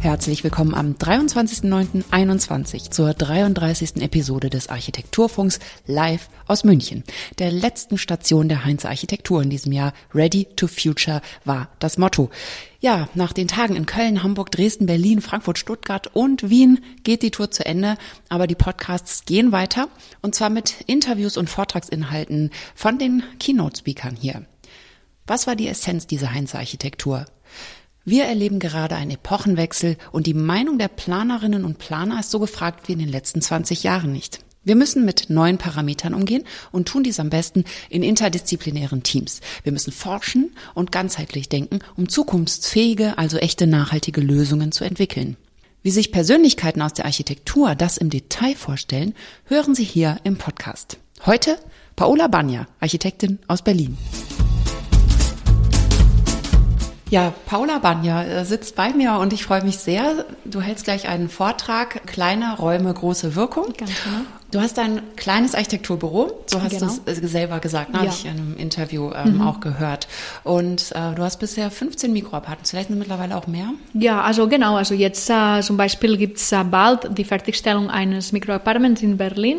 Herzlich willkommen am 23.09.21 zur 33. Episode des Architekturfunks live aus München. Der letzten Station der Heinze Architektur in diesem Jahr. Ready to Future war das Motto. Ja, nach den Tagen in Köln, Hamburg, Dresden, Berlin, Frankfurt, Stuttgart und Wien geht die Tour zu Ende, aber die Podcasts gehen weiter und zwar mit Interviews und Vortragsinhalten von den Keynote-Speakern hier. Was war die Essenz dieser Heinze Architektur? Wir erleben gerade einen Epochenwechsel und die Meinung der Planerinnen und Planer ist so gefragt wie in den letzten 20 Jahren nicht. Wir müssen mit neuen Parametern umgehen und tun dies am besten in interdisziplinären Teams. Wir müssen forschen und ganzheitlich denken, um zukunftsfähige, also echte nachhaltige Lösungen zu entwickeln. Wie sich Persönlichkeiten aus der Architektur das im Detail vorstellen, hören Sie hier im Podcast. Heute Paola Banja, Architektin aus Berlin. Ja, Paula Banja äh, sitzt bei mir und ich freue mich sehr. Du hältst gleich einen Vortrag, kleine Räume, große Wirkung. Ganz genau. Du hast ein kleines Architekturbüro, so hast genau. du es äh, selber gesagt, ne? ja. habe ich in einem Interview ähm, mhm. auch gehört. Und äh, du hast bisher 15 Mikroapartments, vielleicht sind mittlerweile auch mehr? Ja, also genau, also jetzt äh, zum Beispiel gibt es äh, bald die Fertigstellung eines Mikroapartments in Berlin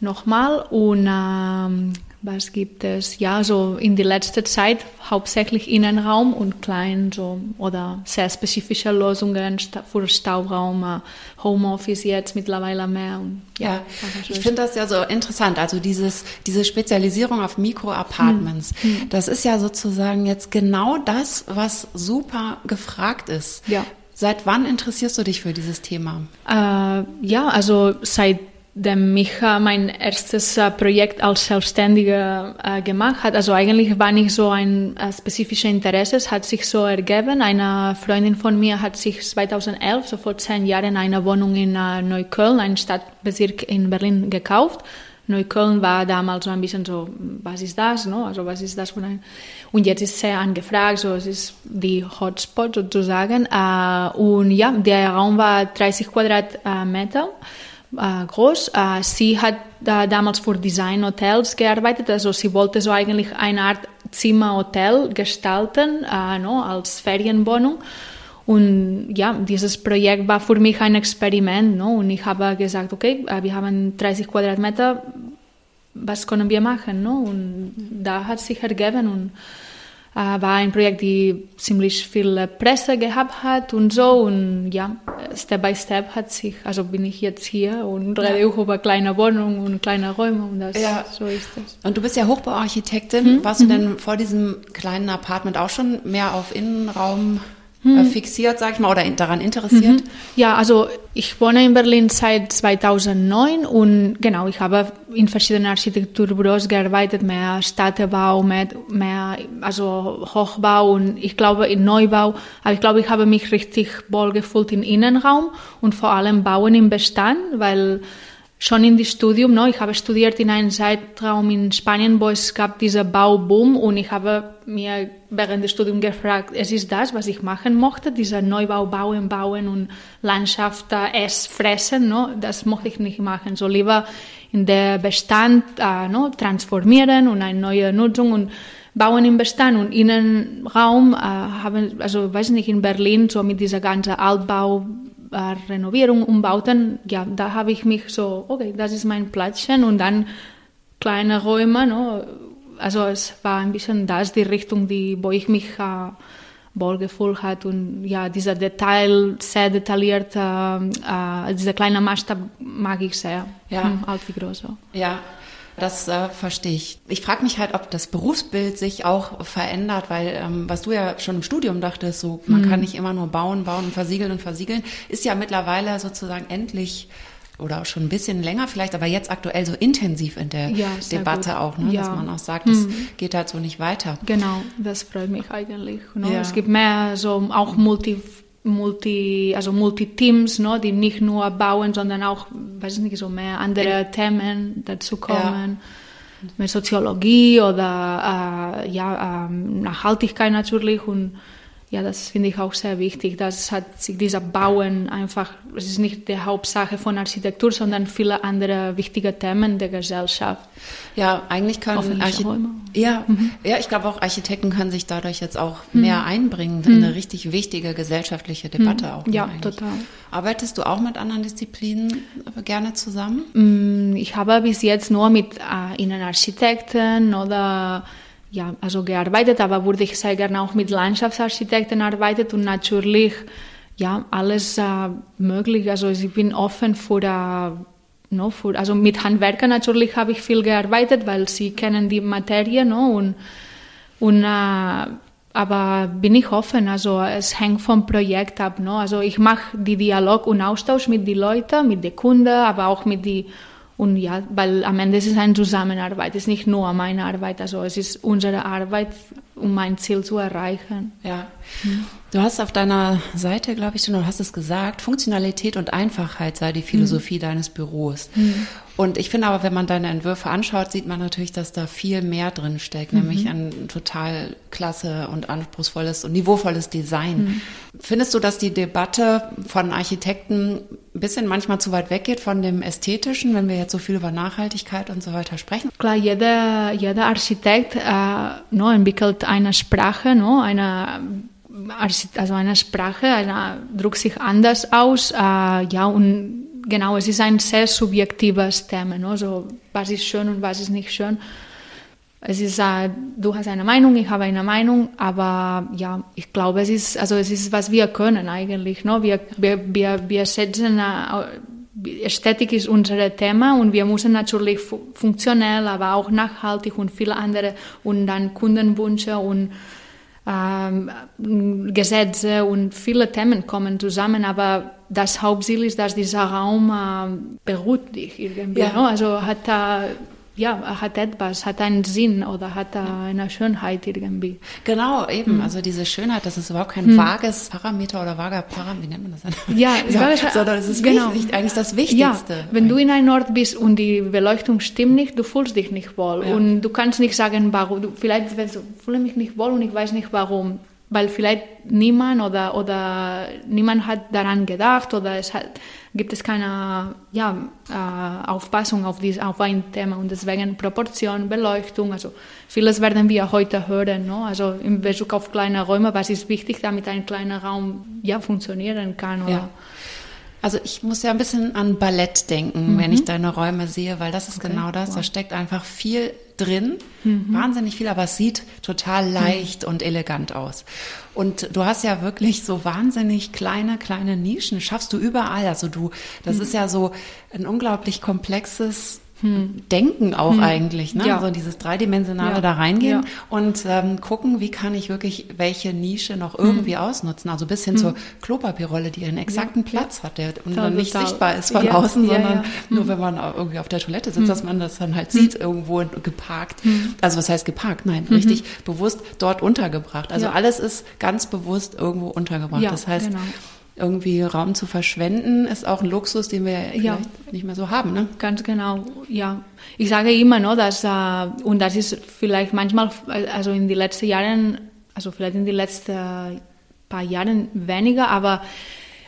nochmal und ähm, was gibt es? Ja, so in der letzten Zeit hauptsächlich Innenraum und klein so oder sehr spezifische Lösungen für Stauraum, äh, Homeoffice jetzt mittlerweile mehr. Und, ja, ja ich finde das ja so interessant. Also dieses, diese Spezialisierung auf Mikroapartments, hm. hm. das ist ja sozusagen jetzt genau das, was super gefragt ist. Ja. Seit wann interessierst du dich für dieses Thema? Äh, ja, also seit dem mich mein erstes äh, Projekt als Selbstständige äh, gemacht hat. Also eigentlich war nicht so ein äh, spezifisches Interesse, es hat sich so ergeben. Eine Freundin von mir hat sich 2011, so vor zehn Jahren, eine Wohnung in Neukölln, ein Stadtbezirk in Berlin, gekauft. Neukölln war damals so ein bisschen so, was ist das, no? Also was ist das für. Und jetzt ist sehr angefragt, so es ist die Hotspot sozusagen. Und ja, der Raum war 30 Quadratmeter äh, groß. Äh, sie hat äh, damals für Designhotels gearbeitet, also sie wollte so eigentlich eine Art Zimmerhotel gestalten, äh, no, als Ferienwohnung. Und ja, dieses Projekt war für mich ein Experiment. No? Und ich habe gesagt, okay, äh, wir haben 30 Quadratmeter, was können wir machen? No? Und da hat sich ergeben und äh, war ein Projekt, die ziemlich viel Presse gehabt hat und so. Und ja, Step by Step hat sich, also bin ich jetzt hier und rede ja. auch über kleine Wohnungen und kleine Räume und das, ja. so ist das. Und du bist ja Hochbauarchitektin. Hm? Warst du denn vor diesem kleinen Apartment auch schon mehr auf Innenraum hm. fixiert, sag ich mal, oder daran interessiert? Mhm. Ja, also ich wohne in Berlin seit 2009 und genau, ich habe in verschiedenen Architekturbüros gearbeitet, mehr Städtebau, mehr, mehr also Hochbau und ich glaube in Neubau. Aber ich glaube, ich habe mich richtig wohl gefühlt im Innenraum und vor allem Bauen im Bestand, weil schon in das Studium, no, ich habe studiert in einem Zeitraum in Spanien, wo es gab diesen Bauboom und ich habe mir während des Studiums gefragt, es ist das, was ich machen mochte, dieser Neubau bauen, bauen und Landschaft äh, es fressen, no, das mochte ich nicht machen, so lieber in der Bestand äh, no, transformieren und eine neue Nutzung und bauen im Bestand und Innenraum äh, haben, also weiß nicht, in Berlin so mit dieser ganzen Altbau Renovierung, Umbauten, ja, da habe ich mich so, okay, das ist mein Plätzchen und dann kleine Räume, no? also es war ein bisschen das die Richtung, die, wo ich mich äh, wohlgefühlt hat und ja, dieser Detail, sehr detailliert, äh, äh, dieser kleine Maßstab mag ich sehr, ja. Alt wie groß. Ja, das äh, verstehe ich. Ich frage mich halt, ob das Berufsbild sich auch verändert, weil ähm, was du ja schon im Studium dachtest, so man mhm. kann nicht immer nur bauen, bauen und versiegeln und versiegeln, ist ja mittlerweile sozusagen endlich oder auch schon ein bisschen länger vielleicht, aber jetzt aktuell so intensiv in der ja, Debatte gut. auch, ne? Ja. dass man auch sagt, es mhm. geht halt so nicht weiter. Genau, das freut mich eigentlich. Ne? Ja. Es gibt mehr so auch Multi Multi, also Multi-Teams, no, die nicht nur bauen, sondern auch, weiß nicht, so mehr andere Themen dazu kommen. Ja. Mehr Soziologie oder äh, ja, ähm, Nachhaltigkeit natürlich und ja, das finde ich auch sehr wichtig. Das hat sich dieser Bauen einfach, es ist nicht die Hauptsache von Architektur, sondern viele andere wichtige Themen der Gesellschaft. Ja, eigentlich können Architekten, ja, mhm. ja, ich glaube auch Architekten können sich dadurch jetzt auch mhm. mehr einbringen in eine mhm. richtig wichtige gesellschaftliche Debatte mhm. auch. Ja, eigentlich. total. Arbeitest du auch mit anderen Disziplinen gerne zusammen? Mm, ich habe bis jetzt nur mit äh, Innenarchitekten oder ja, also gearbeitet, aber würde ich sehr gerne auch mit Landschaftsarchitekten arbeitet und natürlich ja alles äh, möglich. Also ich bin offen für, äh, no, für also mit Handwerkern natürlich habe ich viel gearbeitet, weil sie kennen die Materie, no, und und äh, aber bin ich offen, also es hängt vom Projekt ab, no? Also ich mache die Dialog und Austausch mit den Leuten, mit den Kunden, aber auch mit den und ja, weil am Ende ist es eine Zusammenarbeit, es ist nicht nur meine Arbeit, also es ist unsere Arbeit, um mein Ziel zu erreichen. Ja. Mhm. Du hast auf deiner Seite, glaube ich, du hast es gesagt, Funktionalität und Einfachheit sei die Philosophie mhm. deines Büros. Mhm. Und ich finde aber, wenn man deine Entwürfe anschaut, sieht man natürlich, dass da viel mehr drin steckt, mhm. nämlich ein total klasse und anspruchsvolles und niveauvolles Design. Mhm. Findest du, dass die Debatte von Architekten ein bisschen manchmal zu weit weggeht von dem Ästhetischen, wenn wir jetzt so viel über Nachhaltigkeit und so weiter sprechen? Klar, jeder, jeder Architekt äh, no, entwickelt eine Sprache, no, eine also eine Sprache, eine, drückt sich anders aus, äh, ja, und genau, es ist ein sehr subjektives Thema, ne? so, was ist schön und was ist nicht schön. Es ist, äh, du hast eine Meinung, ich habe eine Meinung, aber ja, ich glaube, es ist, also es ist, was wir können eigentlich. Ne? Wir, wir, wir, wir setzen, äh, Ästhetik ist unser Thema und wir müssen natürlich funktionell, aber auch nachhaltig und viele andere und dann Kundenwünsche und ähm, Gesetze und viele Themen kommen zusammen, aber das Hauptziel ist, dass dieser Raum äh, beruht dich irgendwie. Ja. Ne? Also hat er ja, hat etwas, hat einen Sinn oder hat eine Schönheit irgendwie. Genau, eben. Mhm. Also diese Schönheit, das ist überhaupt kein mhm. vages Parameter oder vager Parameter, wie nennt man das denn? Ja, ja sondern es ist genau. wichtig, eigentlich das Wichtigste. Ja, wenn du in einem Ort bist und die Beleuchtung stimmt nicht, du fühlst dich nicht wohl. Ja. Und du kannst nicht sagen, warum. Du, vielleicht wenn du, fühle mich nicht wohl und ich weiß nicht warum weil vielleicht niemand oder, oder niemand hat daran gedacht oder es hat, gibt es keine ja, äh, Aufpassung auf, dies, auf ein Thema und deswegen Proportion, Beleuchtung, also vieles werden wir heute hören, no? also in Bezug auf kleine Räume, was ist wichtig, damit ein kleiner Raum ja, funktionieren kann. Oder? Ja. Also ich muss ja ein bisschen an Ballett denken, mhm. wenn ich deine Räume sehe, weil das ist okay. genau das. Wow. Da steckt einfach viel drin, mhm. wahnsinnig viel, aber es sieht total leicht mhm. und elegant aus. Und du hast ja wirklich so wahnsinnig kleine, kleine Nischen, schaffst du überall. Also du, das mhm. ist ja so ein unglaublich komplexes hm. Denken auch hm. eigentlich, ne? Ja. So dieses dreidimensionale ja. da reingehen ja. und ähm, gucken, wie kann ich wirklich welche Nische noch irgendwie hm. ausnutzen. Also bis hin hm. zur Klopapierrolle, die einen exakten Platz hat, der und dann nicht sichtbar ist von außen, sondern nur hm. wenn man irgendwie auf der Toilette sitzt, hm. dass man das dann halt sieht, irgendwo geparkt. Also was heißt geparkt? Nein, mhm. richtig bewusst dort untergebracht. Also alles ist ganz bewusst irgendwo untergebracht. das heißt, genau irgendwie Raum zu verschwenden, ist auch ein Luxus, den wir vielleicht ja. nicht mehr so haben. Ne? Ganz genau, ja. Ich sage immer, no, dass, äh, und das ist vielleicht manchmal, also in den letzten Jahren, also vielleicht in den letzten paar Jahren weniger, aber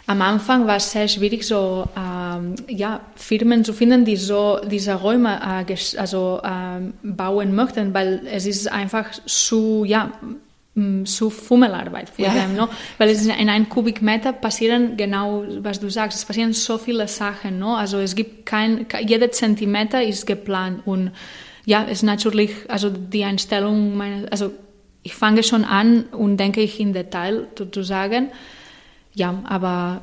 am Anfang war es sehr schwierig, so ähm, ja, Firmen zu finden, die so diese Räume äh, also, äh, bauen möchten, weil es ist einfach zu, ja, so Fummelarbeit für ja. dem, no? weil es in einem Kubikmeter passieren genau, was du sagst, es passieren so viele Sachen, no? also es gibt kein, jeder Zentimeter ist geplant und ja, es ist natürlich, also die Einstellung, meine, also ich fange schon an und denke ich in Detail sozusagen, ja, aber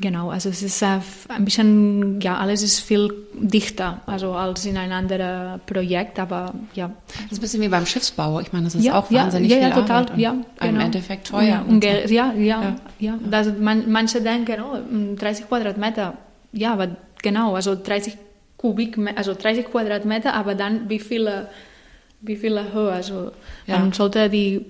Genau, also es ist äh, ein bisschen, ja, alles ist viel dichter, also als in ein anderes Projekt, aber ja. Das ist ein bisschen wie beim Schiffsbau. Ich meine, das ist ja, auch wahnsinnig ja, ja, viel total, Arbeit ja, genau. im Endeffekt teuer. Ja, und so. ja, ja, ja. ja. Also man, manche denken, oh, 30 Quadratmeter, ja, aber genau, also 30 Kubik, also 30 Quadratmeter, aber dann wie viele, wie viele Höhe, also man sollte die,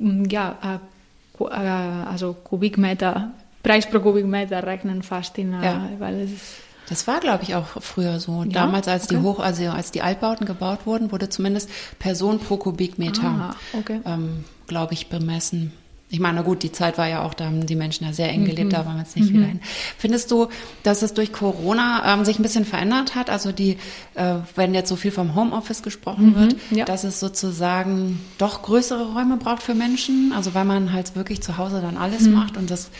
ja, äh, also Kubikmeter Preis pro Kubikmeter rechnen fast in, ja. weil es ist das war, glaube ich, auch früher so. Ja? Damals, als okay. die Hoch, also als die Altbauten gebaut wurden, wurde zumindest Person pro Kubikmeter, ah, okay. ähm, glaube ich, bemessen. Ich meine, gut, die Zeit war ja auch, da haben die Menschen ja sehr eng gelebt, mhm. da waren wir jetzt nicht mhm. wieder hin. Findest du, dass es durch Corona ähm, sich ein bisschen verändert hat? Also die, äh, wenn jetzt so viel vom Homeoffice gesprochen mhm. wird, ja. dass es sozusagen doch größere Räume braucht für Menschen? Also weil man halt wirklich zu Hause dann alles mhm. macht und das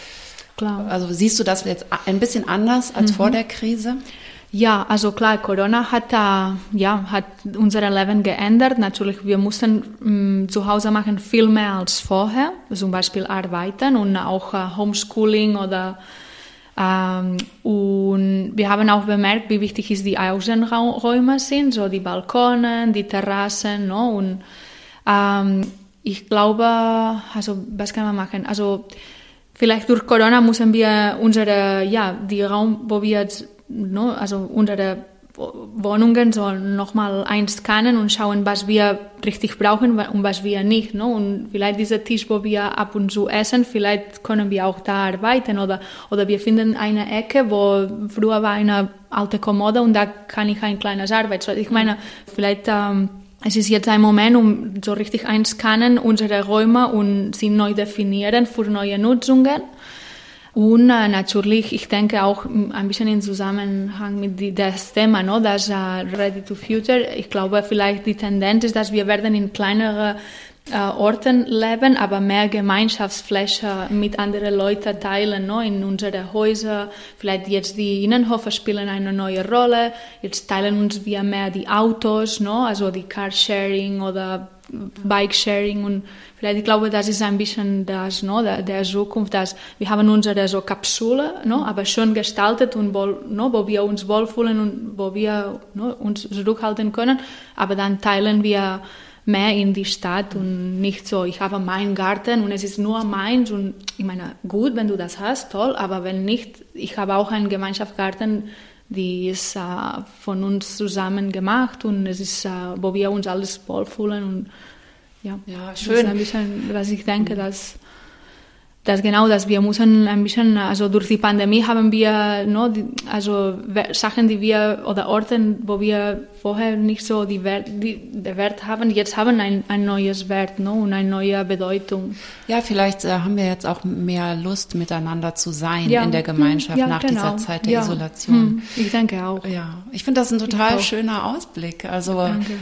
Klar. Also siehst du das jetzt ein bisschen anders als vor mhm. der Krise? Ja, also klar, Corona hat, äh, ja, hat unser Leben geändert. Natürlich, wir mussten mh, mm, zu Hause machen viel mehr als vorher, zum Beispiel arbeiten und auch äh, Homeschooling oder ähm, und wir haben auch bemerkt, wie wichtig ist die Außenräume sind, so die Balkone, die Terrassen, no? und ähm, ich glaube, also was kann man machen? Also vielleicht durch Corona müssen wir unsere, ja, die Raum, wo wir jetzt no, also unsere Wohnungen so nochmal einscannen und schauen, was wir richtig brauchen und was wir nicht. No? Und vielleicht dieser Tisch, wo wir ab und zu essen, vielleicht können wir auch da arbeiten oder, oder wir finden eine Ecke, wo früher war eine alte Kommode und da kann ich ein kleines Arbeit. Ich meine, vielleicht ähm, es ist jetzt ein Moment, um so richtig einscannen unsere Räume und sie neu definieren für neue Nutzungen. Und äh, natürlich, ich denke auch ein bisschen im Zusammenhang mit das Thema, no, das uh, Ready to Future. Ich glaube, vielleicht die Tendenz ist, dass wir werden in kleinere äh, Orten leben, aber mehr Gemeinschaftsfläche mit anderen Leuten teilen, no? in unsere Häuser. Vielleicht jetzt die Innenhofe spielen eine neue Rolle. Jetzt teilen uns wir mehr die Autos, no? also die Carsharing oder Bike-Sharing und vielleicht, ich glaube, das ist ein bisschen das, no, der, der Zukunft, dass wir haben unsere so Kapsule, no, aber schön gestaltet und wo, no, wo wir uns wohlfühlen und wo wir no, uns zurückhalten können, aber dann teilen wir mehr in die Stadt und nicht so, ich habe meinen Garten und es ist nur meins und ich meine, gut, wenn du das hast, toll, aber wenn nicht, ich habe auch einen Gemeinschaftsgarten, die ist äh, von uns zusammen gemacht und es ist, äh, wo wir uns alles wohlfühlen und ja, ja schön. Das ist ein bisschen, was ich denke, dass dass genau, dass wir müssen ein bisschen, also durch die Pandemie haben wir, no, die, also Sachen, die wir oder Orte, wo wir vorher nicht so die Wert, die, den Wert haben, jetzt haben ein, ein neues Wert no, und eine neue Bedeutung. Ja, vielleicht äh, haben wir jetzt auch mehr Lust, miteinander zu sein ja. in der Gemeinschaft ja, nach genau. dieser Zeit der ja. Isolation. Hm. Ich denke auch. Ja, ich finde das ein total schöner Ausblick. Also danke.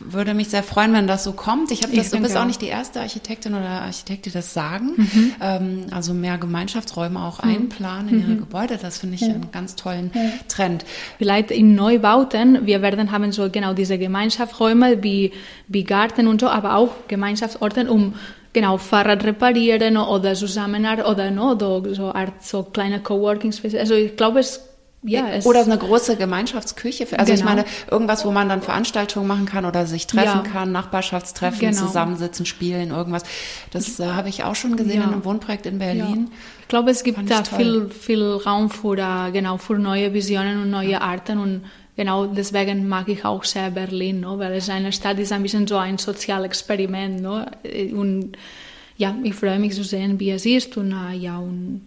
würde mich sehr freuen, wenn das so kommt. Ich habe das, du bist auch nicht die erste Architektin oder Architekt, die das sagen. Mhm. Ähm, ähm, also mehr Gemeinschaftsräume auch mhm. einplanen in ihre mhm. Gebäude. Das finde ich mhm. einen ganz tollen Trend. Vielleicht in Neubauten, wir werden haben so genau diese Gemeinschaftsräume wie, wie Garten und so, aber auch Gemeinschaftsorte, um genau Fahrrad reparieren oder zusammen oder no, so Art so kleine Coworking Spaces. Also ich glaube, es ja, oder eine große Gemeinschaftsküche. Also genau. ich meine, irgendwas, wo man dann Veranstaltungen machen kann oder sich treffen ja. kann, Nachbarschaftstreffen, genau. zusammensitzen, spielen, irgendwas. Das äh, habe ich auch schon gesehen ja. in einem Wohnprojekt in Berlin. Ja. Ich glaube, es gibt da viel, viel Raum für, uh, genau, für neue Visionen und neue Arten und genau deswegen mag ich auch sehr Berlin, no? weil es eine Stadt ist ein bisschen so ein Sozialexperiment. No? Und ja, ich freue mich zu sehen, wie es ist und uh, ja, und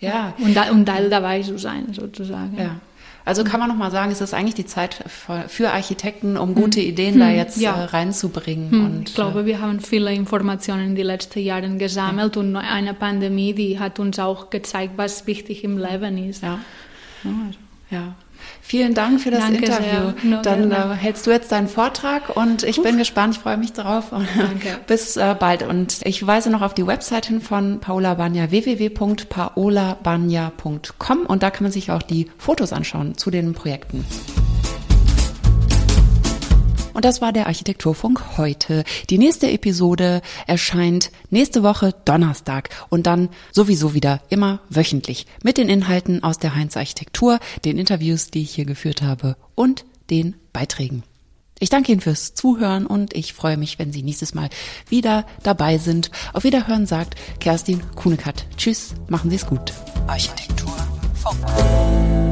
ja. Und, da, und Teil dabei zu sein, sozusagen. Ja. Also kann man nochmal sagen, es ist eigentlich die Zeit für Architekten, um gute hm. Ideen hm. da jetzt ja. Äh, reinzubringen. Hm. Und, ich glaube, äh, wir haben viele Informationen in den letzten Jahren gesammelt ja. und eine Pandemie, die hat uns auch gezeigt, was wichtig im Leben ist. Ja. Also. ja. Vielen Dank für das Danke Interview. Dann äh, hältst du jetzt deinen Vortrag und ich Uff. bin gespannt, ich freue mich drauf. Danke. Bis äh, bald. Und ich weise noch auf die Website hin von Paola Banja, www.paolabanja.com und da kann man sich auch die Fotos anschauen zu den Projekten. Und das war der Architekturfunk heute. Die nächste Episode erscheint nächste Woche Donnerstag und dann sowieso wieder immer wöchentlich mit den Inhalten aus der Heinz Architektur, den Interviews, die ich hier geführt habe und den Beiträgen. Ich danke Ihnen fürs Zuhören und ich freue mich, wenn Sie nächstes Mal wieder dabei sind. Auf Wiederhören sagt Kerstin Kunekat. Tschüss, machen Sie es gut. Architektur Funk.